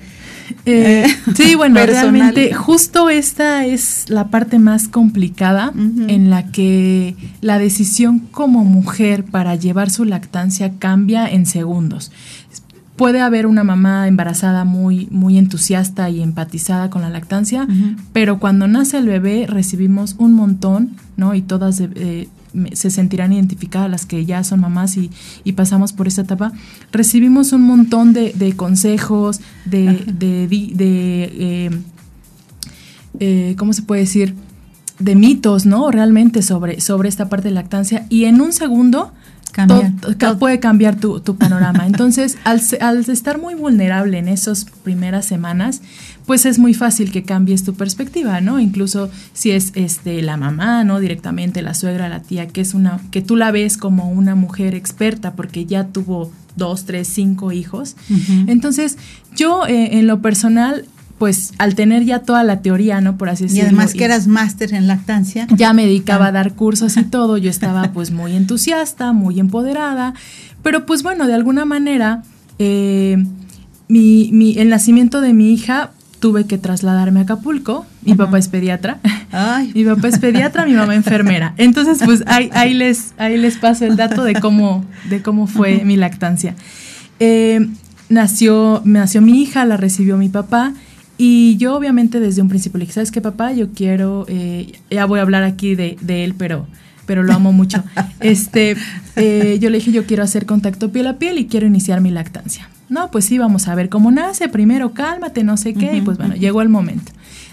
Eh, sí, bueno, realmente justo esta es la parte más complicada en la que la decisión como mujer para llevar su lactancia cambia en segundos puede haber una mamá embarazada muy, muy entusiasta y empatizada con la lactancia, pero cuando nace el bebé recibimos un montón, ¿no? Y todas eh, se sentirán identificadas las que ya son mamás y, pasamos por esa etapa, recibimos un montón de, consejos, de, de, eh, eh, ¿cómo se puede decir? De mitos, ¿no? Realmente sobre, sobre esta parte de lactancia. Y en un segundo puede cambiar tu, panorama. Entonces, al, al, estar muy vulnerable en esas primeras semanas, pues es muy fácil que cambies tu perspectiva, ¿no? Incluso si es este la mamá, ¿no? Directamente la suegra, la tía, que es una, que tú la ves como una mujer experta porque ya tuvo dos, tres, cinco hijos. Entonces, yo eh, en lo personal pues al tener ya toda la teoría, ¿no? Por así decirlo. Y además que eras máster en lactancia. Ya me dedicaba a ah. dar cursos y todo, yo estaba pues muy entusiasta, muy empoderada, pero pues bueno, de alguna manera, eh, mi, mi, el nacimiento de mi hija tuve que trasladarme a Acapulco. Mi papá es pediatra. mi papá es pediatra, mi mamá enfermera. Entonces, pues ahí, ahí, les, ahí les paso el dato de cómo, de cómo fue mi lactancia. Eh, nació, nació mi hija, la recibió mi papá. Y yo obviamente desde un principio le dije, ¿sabes qué, papá? Yo quiero, eh, ya voy a hablar aquí de, de, él, pero, pero lo amo mucho. este, eh, yo le dije, yo quiero hacer contacto piel a piel y quiero iniciar mi lactancia. No, pues sí, vamos a ver cómo nace, primero cálmate, no sé qué, y pues bueno, llegó el momento.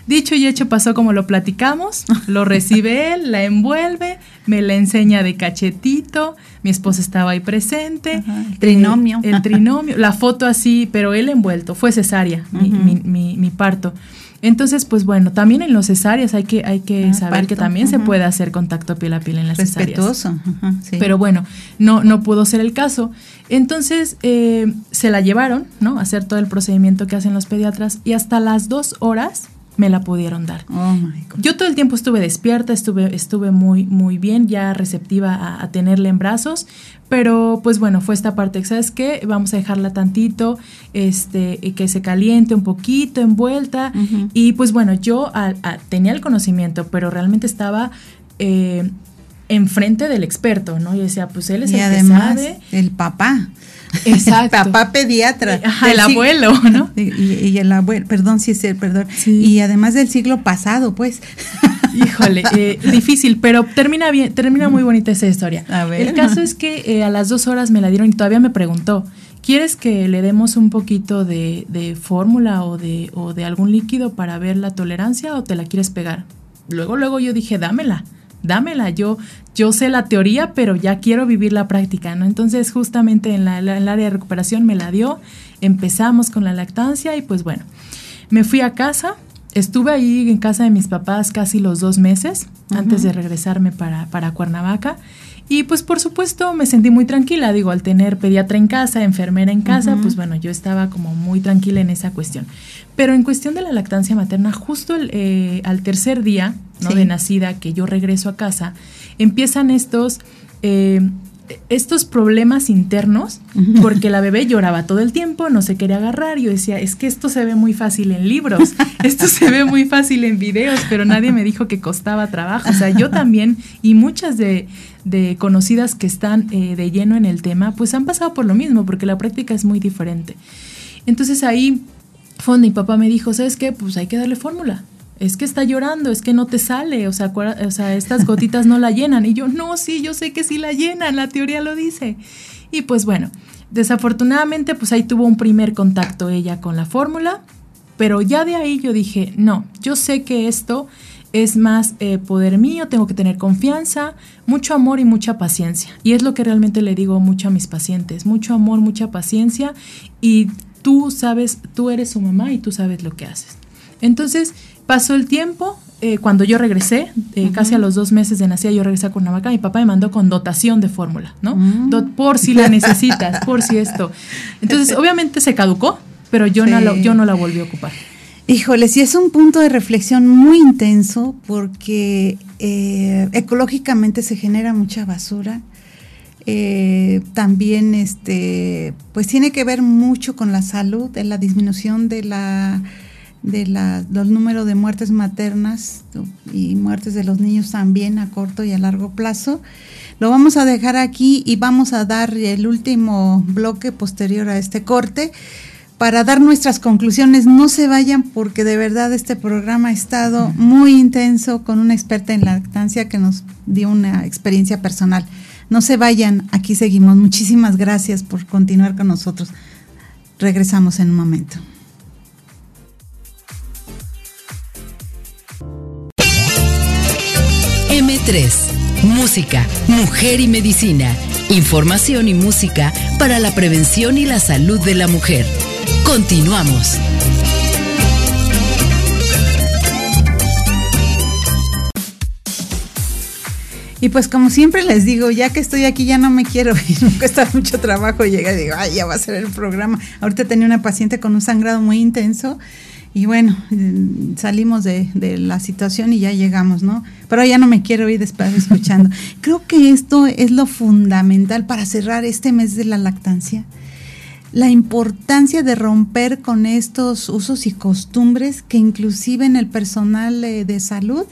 Dicho y hecho pasó como lo platicamos, lo recibe él, la envuelve, me la enseña de cachetito, mi esposa estaba ahí presente. el trinomio. el trinomio, la foto así, pero él envuelto, fue cesárea, mi, parto. Entonces, pues bueno, también en los cesáreas hay que, hay que ah, saber que también se puede hacer contacto piel a piel en las Respetuoso. cesáreas. Pero bueno, no, no pudo ser el caso. Entonces, eh, se la llevaron, ¿no? A hacer todo el procedimiento que hacen los pediatras y hasta las dos horas me la pudieron dar. Oh Yo todo el tiempo estuve despierta, estuve, estuve muy, muy bien, ya receptiva a, tenerla en brazos, pero pues bueno, fue esta parte, ¿sabes qué? Vamos a dejarla tantito, este, que se caliente un poquito, envuelta, y pues bueno, yo tenía el conocimiento, pero realmente estaba... Eh, enfrente del experto, ¿no? Y decía, pues él es el además, que sabe. El papá. Exacto. Papá pediatra. Eh, el abuelo, ¿no? Y, el abuelo, perdón, sí, sí, perdón. Y además del siglo pasado, pues. Híjole, eh, difícil, pero termina bien, termina muy bonita esa historia. A ver. El caso es que eh, a las dos horas me la dieron y todavía me preguntó, ¿quieres que le demos un poquito de, de fórmula o de, o de algún líquido para ver la tolerancia o te la quieres pegar? Luego, luego yo dije, dámela dámela, yo, yo sé la teoría, pero ya quiero vivir la práctica, ¿no? Entonces, justamente en, la, el área de recuperación me la dio, empezamos con la lactancia y pues bueno, me fui a casa, estuve ahí en casa de mis papás casi los dos meses antes de regresarme para, para Cuernavaca. Y pues por supuesto me sentí muy tranquila, digo, al tener pediatra en casa, enfermera en casa, pues bueno, yo estaba como muy tranquila en esa cuestión. Pero en cuestión de la lactancia materna, justo eh, al tercer día ¿no? de nacida que yo regreso a casa, empiezan estos... Eh, estos problemas internos, porque la bebé lloraba todo el tiempo, no se quería agarrar. Yo decía, es que esto se ve muy fácil en libros, esto se ve muy fácil en videos, pero nadie me dijo que costaba trabajo. O sea, yo también, y muchas de, conocidas que están eh, de lleno en el tema, pues han pasado por lo mismo, porque la práctica es muy diferente. Entonces ahí Fonda y papá me dijo, ¿sabes qué? Pues hay que darle fórmula. Es que está llorando, es que no te sale, o sea, estas gotitas no la llenan. Y yo, no, sí, yo sé que sí la llenan, la teoría lo dice. Y pues bueno, desafortunadamente, pues ahí tuvo un primer contacto ella con la fórmula, pero ya de ahí yo dije, no, yo sé que esto es más eh, poder mío, tengo que tener confianza, mucho amor y mucha paciencia. Y es lo que realmente le digo mucho a mis pacientes, mucho amor, mucha paciencia y tú sabes, tú eres su mamá y tú sabes lo que haces. Entonces, pasó el tiempo, eh, cuando yo regresé, eh, casi a los dos meses de nacida, yo regresé a Cuernavaca, mi papá me mandó con dotación de fórmula, ¿no? Mm. por si la necesitas, por si esto. Entonces, obviamente se caducó, pero yo, no, yo no la volví a ocupar. Híjole, sí es un punto de reflexión muy intenso porque eh, ecológicamente se genera mucha basura eh, también este, pues tiene que ver mucho con la salud, en la disminución de la de la, los números de muertes maternas y muertes de los niños también a corto y a largo plazo. Lo vamos a dejar aquí y vamos a dar el último bloque posterior a este corte para dar nuestras conclusiones. No se vayan porque de verdad este programa ha estado muy intenso con una experta en lactancia que nos dio una experiencia personal. No se vayan, aquí seguimos. Muchísimas gracias por continuar con nosotros. Regresamos en un momento. M3, Música, Mujer y Medicina. Información y música para la prevención y la salud de la mujer. Continuamos. Y pues como siempre les digo, ya que estoy aquí ya no me quiero ir, me cuesta mucho trabajo llegar y digo, ay, ya va a ser el programa. Ahorita tenía una paciente con un sangrado muy intenso y bueno, salimos de, la situación y ya llegamos, ¿no? Pero ya no me quiero ir después escuchando. Creo que esto es lo fundamental para cerrar este mes de la lactancia. la importancia de romper con estos usos y costumbres que inclusive en el personal de salud,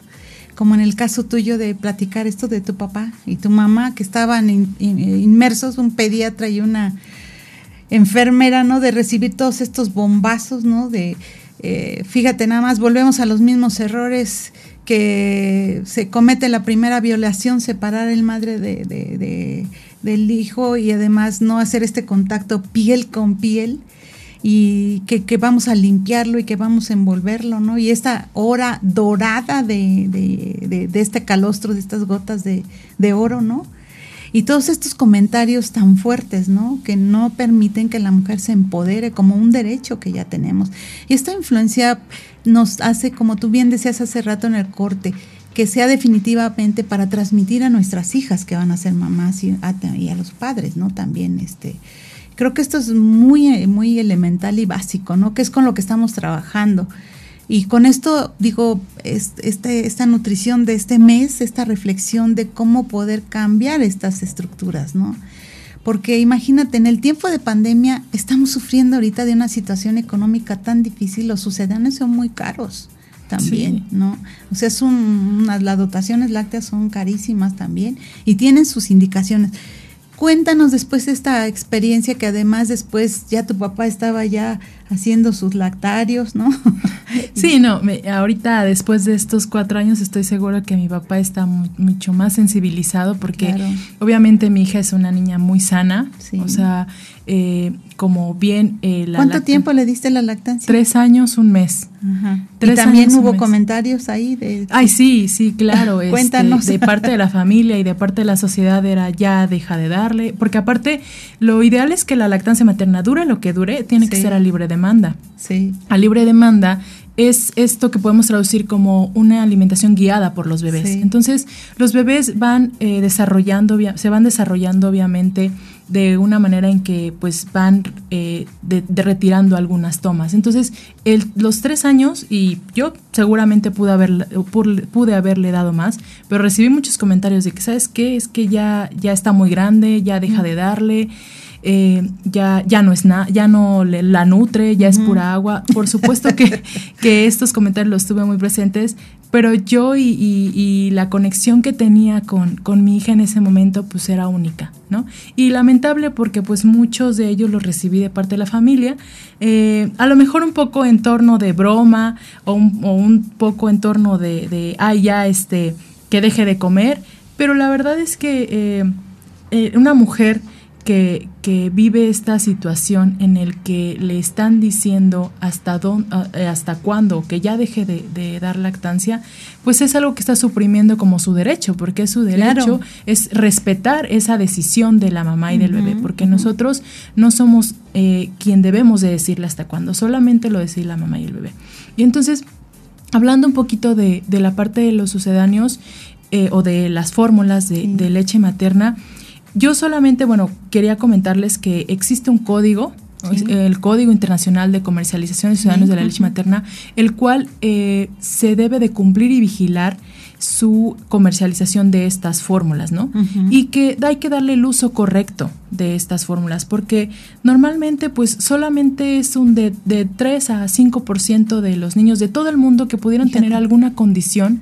como en el caso tuyo de platicar esto de tu papá y tu mamá, que estaban inmersos, un pediatra y una enfermera, ¿no? De recibir todos estos bombazos, ¿no? De, eh, fíjate, nada más volvemos a los mismos errores que se comete la primera violación, separar el madre de, del hijo y además no hacer este contacto piel con piel y que, vamos a limpiarlo y que vamos a envolverlo, ¿no? Y esta hora dorada de, de este calostro, de estas gotas de, oro, ¿no? Y todos estos comentarios tan fuertes, ¿no? Que no permiten que la mujer se empodere como un derecho que ya tenemos. Y esta influencia nos hace, como tú bien decías hace rato en el corte, que sea definitivamente para transmitir a nuestras hijas que van a ser mamás y a, y a los padres, ¿no? También, este, creo que esto es muy, muy elemental y básico, ¿no? Que es con lo que estamos trabajando. Y con esto digo, este, esta nutrición de este mes, esta reflexión de cómo poder cambiar estas estructuras, ¿no? Porque imagínate, en el tiempo de pandemia estamos sufriendo ahorita de una situación económica tan difícil, los sucedáneos son muy caros también, ¿no? O sea, son, las dotaciones lácteas son carísimas también y tienen sus indicaciones. Cuéntanos después de esta experiencia que además después ya tu papá estaba ya haciendo sus lactarios, ¿no? Sí, no, ahorita después de estos cuatro años estoy segura que mi papá está mucho más sensibilizado porque obviamente mi hija es una niña muy sana, o sea, eh, como bien... Eh, ¿Cuánto tiempo le diste la lactancia? Tres años, un mes. ¿Y también hubo comentarios ahí de... Ay, sí, sí, claro. Este, Cuéntanos. de parte de la familia y de parte de la sociedad era ya deja de darle, porque aparte lo ideal es que la lactancia materna dure lo que dure, tiene que ser a libre demanda. Sí. A libre demanda es esto que podemos traducir como una alimentación guiada por los bebés. Entonces, los bebés van eh, desarrollando, se van desarrollando obviamente de una manera en que pues van eh, de, retirando algunas tomas. Entonces, los tres años, y yo seguramente pude, haber, pude haberle dado más, pero recibí muchos comentarios de que, ¿sabes qué? Es que ya, ya está muy grande, ya deja de darle. Eh, ya, ya no es nada, ya no la nutre, ya es pura agua. Por supuesto que, que, estos comentarios los tuve muy presentes, pero yo y, la conexión que tenía con, con, mi hija en ese momento pues era única, ¿no? Y lamentable porque pues muchos de ellos los recibí de parte de la familia, eh, a lo mejor un poco en torno de broma o un, poco en torno de, de, ay, ya, este, que deje de comer, pero la verdad es que eh, una mujer que, vive esta situación en el que le están diciendo hasta, dónde, eh, hasta cuándo, que ya deje de, dar lactancia, pues es algo que está suprimiendo como su derecho, porque es su derecho, es respetar esa decisión de la mamá y del bebé, porque nosotros no somos eh, quien debemos de decirle hasta cuándo, solamente lo decide la mamá y el bebé. Y entonces, hablando un poquito de, la parte de los sucedáneos eh, o de las fórmulas de, de leche materna, yo solamente, bueno, quería comentarles que existe un código, el Código Internacional de Comercialización de Ciudadanos de la Leche Materna, el cual eh, se debe de cumplir y vigilar su comercialización de estas fórmulas, ¿no? Y que hay que darle el uso correcto de estas fórmulas, porque normalmente pues solamente es un de, de 3 a 5% de los niños de todo el mundo que pudieran tener alguna condición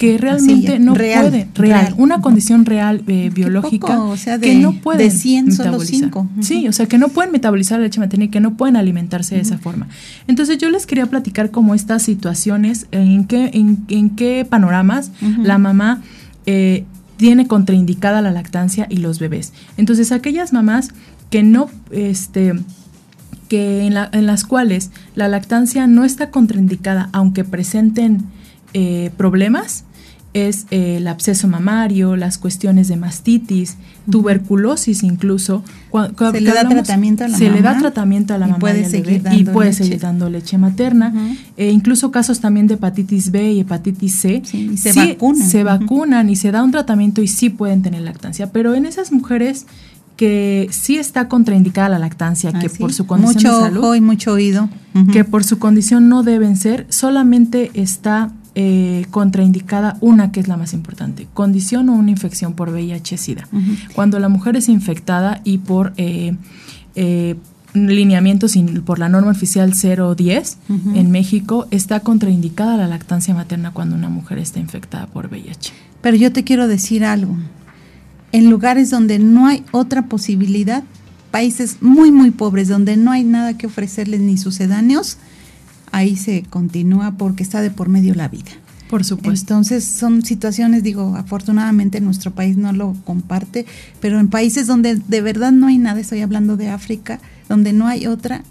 que realmente no puede, real, una condición real eh, biológica o sea, de, que no pueden de 100 solo 5. Sí, o sea, que no pueden metabolizar la leche materna y que no pueden alimentarse de esa forma. Entonces yo les quería platicar como estas situaciones, en qué, en, qué panoramas la mamá eh, tiene contraindicada la lactancia y los bebés. Entonces aquellas mamás que no, este, que en, la, en las cuales la lactancia no está contraindicada, aunque presenten eh, problemas, es eh, el absceso mamario, las cuestiones de mastitis, tuberculosis incluso. se le da tratamiento a la se mamá. le da tratamiento a la y mamá puede seguir y puede seguir dando leche materna. e incluso casos también de hepatitis B y hepatitis C. y se vacunan. Se vacunan y se da un tratamiento y sí pueden tener lactancia. Pero en esas mujeres que sí está contraindicada la lactancia, que por su condición mucho de salud, ojo y mucho oído, que por su condición no deben ser, solamente está eh, contraindicada una que es la más importante, condición o una infección por VIH-Sida. Cuando la mujer es infectada y por... Eh, eh, lineamientos por la norma oficial 010 en México está contraindicada la lactancia materna cuando una mujer está infectada por VIH. Pero yo te quiero decir algo. En lugares donde no hay otra posibilidad, países muy muy pobres donde no hay nada que ofrecerles ni sucedáneos, ahí se continúa porque está de por medio la vida. Por supuesto. Entonces son situaciones, digo, afortunadamente nuestro país no lo comparte, pero en países donde de verdad no hay nada, estoy hablando de África, donde no hay otra,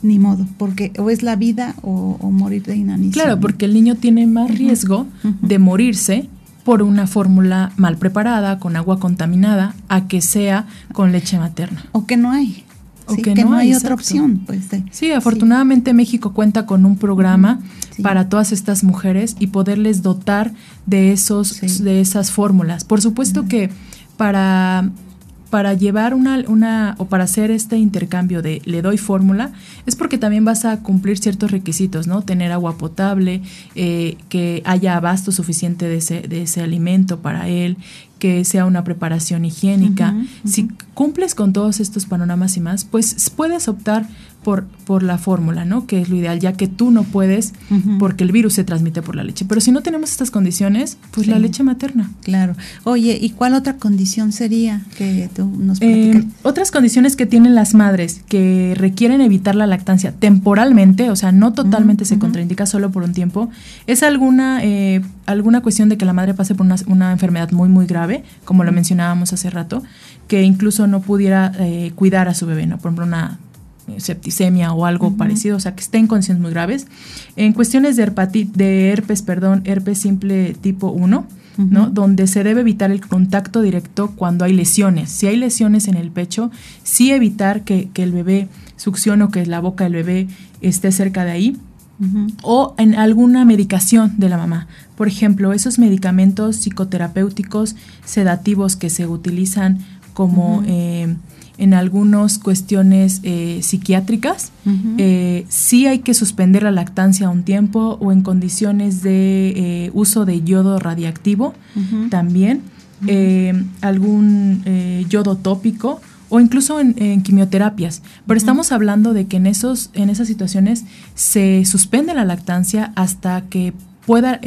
ni modo, porque o es la vida o, morir de inanición. Claro, porque el niño tiene más riesgo de morirse por una fórmula mal preparada, con agua contaminada, a que sea con leche materna. O que no hay. O que, no, hay, otra opción. Pues, sí, afortunadamente México cuenta con un programa para todas estas mujeres y poderles dotar de, esos, de esas fórmulas. Por supuesto que para para llevar una, una o para hacer este intercambio de le doy fórmula, es porque también vas a cumplir ciertos requisitos, ¿no? Tener agua potable, eh, que haya abasto suficiente de ese, de ese alimento para él, que sea una preparación higiénica. Si cumples con todos estos panoramas y más, pues puedes optar por, por la fórmula, ¿no? Que es lo ideal, ya que tú no puedes porque el virus se transmite por la leche. Pero si no tenemos estas condiciones, pues la leche materna. Claro. Oye, ¿y cuál otra condición sería que tú nos eh, Otras condiciones que tienen las madres que requieren evitar la lactancia temporalmente, o sea, no totalmente se contraindica solo por un tiempo, es alguna, eh, alguna cuestión de que la madre pase por una, una enfermedad muy, muy grave, como lo mencionábamos hace rato, que incluso no pudiera eh, cuidar a su bebé, ¿no? Por ejemplo, una septicemia o algo parecido, o sea, que esté en condiciones muy graves. En cuestiones de, de herpes, perdón, herpes simple tipo 1, ¿no? Donde se debe evitar el contacto directo cuando hay lesiones. Si hay lesiones en el pecho, sí evitar que, el bebé succione o que la boca del bebé esté cerca de ahí. O en alguna medicación de la mamá. Por ejemplo, esos medicamentos psicoterapéuticos sedativos que se utilizan como en algunas cuestiones eh, psiquiátricas. Eh, sí hay que suspender la lactancia un tiempo o en condiciones de eh, uso de yodo radiactivo también, algún yodo tópico o incluso en, quimioterapias. Pero estamos hablando de que en, esos, en esas situaciones se suspende la lactancia hasta que pueda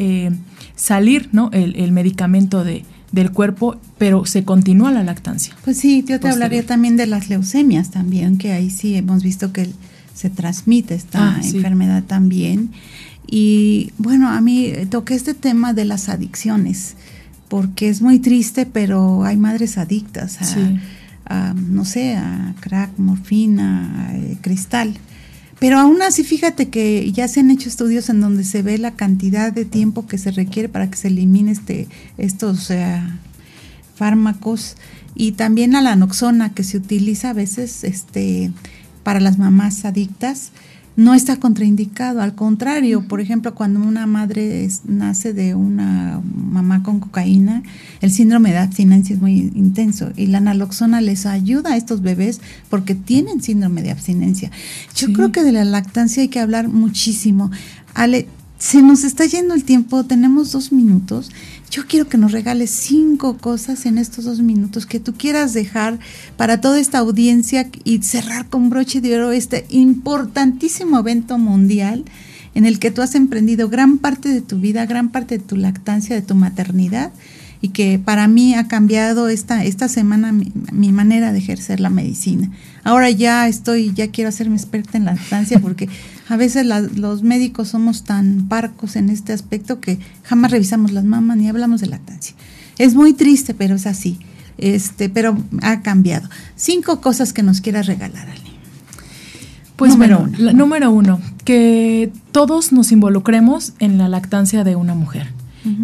salir ¿no? el medicamento de, del cuerpo, pero se continúa la lactancia. Pues sí, yo te hablaría también de las leucemias también, que ahí sí hemos visto que se transmite esta ah, enfermedad también. Y bueno, a mí toqué este tema de las adicciones, porque es muy triste, pero hay madres adictas a, no sé, a crack, morfina, a, eh, cristal. Pero aún así, fíjate que ya se han hecho estudios en donde se ve la cantidad de tiempo que se requiere para que se elimine este, estos eh, fármacos. Y también a la noxona que se utiliza a veces este, para las mamás adictas no está contraindicado, al contrario, por ejemplo, cuando una madre nace de una mamá con cocaína, el síndrome de abstinencia es muy intenso y la naloxona les ayuda a estos bebés porque tienen síndrome de abstinencia. Yo creo que de la lactancia hay que hablar muchísimo. Ale, se nos está yendo el tiempo, tenemos dos minutos. Yo quiero que nos regales cinco cosas en estos dos minutos que tú quieras dejar para toda esta audiencia y cerrar con broche de oro este importantísimo evento mundial en el que tú has emprendido gran parte de tu vida, gran parte de tu lactancia, de tu maternidad y que para mí ha cambiado esta, esta semana mi, manera de ejercer la medicina. Ahora ya estoy, ya quiero hacerme experta en lactancia porque a veces los médicos somos tan parcos en este aspecto que jamás revisamos las mamas ni hablamos de lactancia. Es muy triste, pero es así. Este, pero ha cambiado. Cinco cosas que nos quieras regalar, Ali. Pues número uno. número uno, que todos nos involucremos en la lactancia de una mujer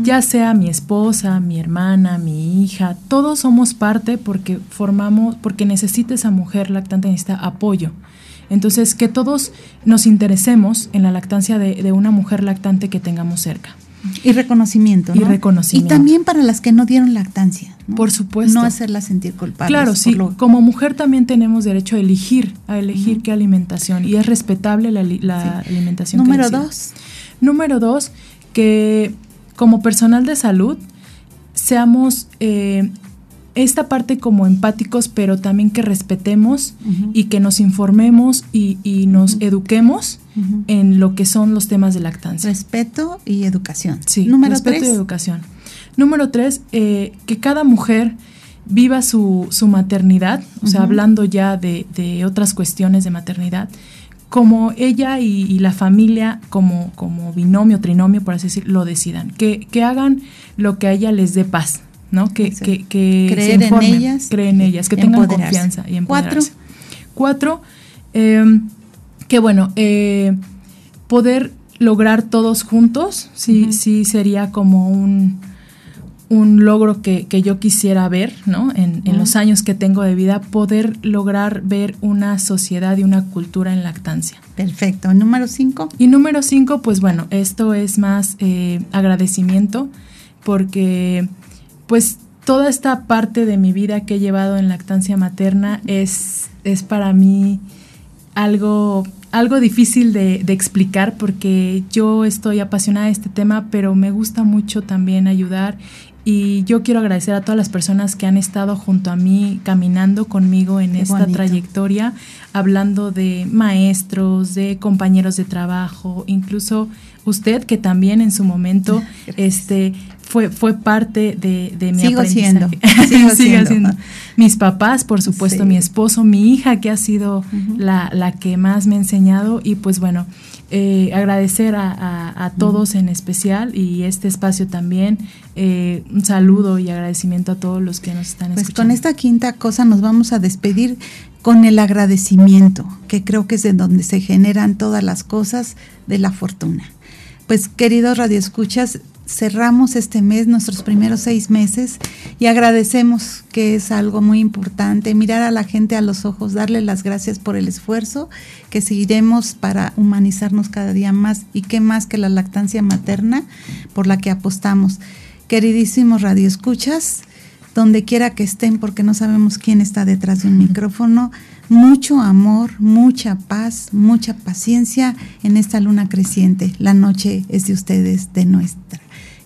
ya sea mi esposa, mi hermana, mi hija, todos somos parte porque formamos, porque necesita esa mujer lactante, necesita apoyo. Entonces, que todos nos interesemos en la lactancia de, una mujer lactante que tengamos cerca. Y reconocimiento. Y reconocimiento. Y también para las que no dieron lactancia. Por supuesto. No hacerla sentir culpable. Claro, sí. Como mujer también tenemos derecho a elegir, a elegir qué alimentación. Y es respetable la, la alimentación. Número dos. Número dos, que como personal de salud seamos, eh, esta parte como empáticos, pero también que respetemos y que nos informemos y, nos eduquemos en lo que son los temas de lactancia. Respeto y educación. Sí, Número respeto y educación. Número tres, eh, que cada mujer viva su, su maternidad, o sea, hablando ya de, de, otras cuestiones de maternidad, como ella y, la familia, como, como binomio, trinomio, por así decirlo, lo decidan. Que, que hagan lo que a ella les dé paz, ¿no? Que, que, que Creer se informen, en ellas. Creen en ellas, que tengan confianza y empoderarse. Cuatro. Cuatro, em, que bueno, eh, poder lograr todos juntos, sí, sí sería como un un logro que, yo quisiera ver, ¿no? En, los años que tengo de vida, poder lograr ver una sociedad y una cultura en lactancia. Perfecto. ¿Número cinco? Y número cinco, pues bueno, esto es más eh, agradecimiento porque pues toda esta parte de mi vida que he llevado en lactancia materna es, es para mí algo algo difícil de, de, explicar porque yo estoy apasionada de este tema, pero me gusta mucho también ayudar y yo quiero agradecer a todas las personas que han estado junto a mí, caminando conmigo en esta trayectoria, hablando de maestros, de compañeros de trabajo, incluso usted que también en su momento este fue, fue parte de, de mi Sigo aprendizaje. Siendo. Sigo siendo. Mis papás, por supuesto, mi esposo, mi hija, que ha sido la, la que más me ha enseñado. Y pues bueno, eh, agradecer a, todos en especial y este espacio también. Eh, un saludo y agradecimiento a todos los que nos están pues escuchando. Con esta quinta cosa nos vamos a despedir con el agradecimiento, que creo que es de donde se generan todas las cosas de la fortuna. Pues queridos radioescuchas, cerramos este mes, nuestros primeros seis meses, y agradecemos que es algo muy importante, mirar a la gente a los ojos, darle las gracias por el esfuerzo que seguiremos para humanizarnos cada día más y qué más que la lactancia materna por la que apostamos. Queridísimos radioescuchas, donde quiera que estén, porque no sabemos quién está detrás de un micrófono, mucho amor, mucha paz, mucha paciencia en esta luna creciente. La noche es de ustedes, de nuestra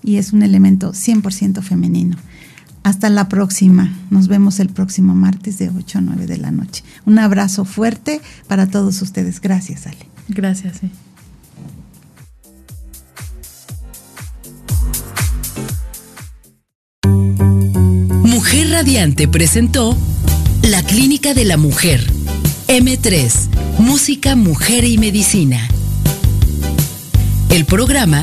y es un elemento 100% femenino. Hasta la próxima. Nos vemos el próximo martes de 8 a 9 de la noche. Un abrazo fuerte para todos ustedes. Gracias, Ale. Gracias. Sí. Mujer Radiante presentó La Clínica de la Mujer. M3, Música, Mujer y Medicina. El programa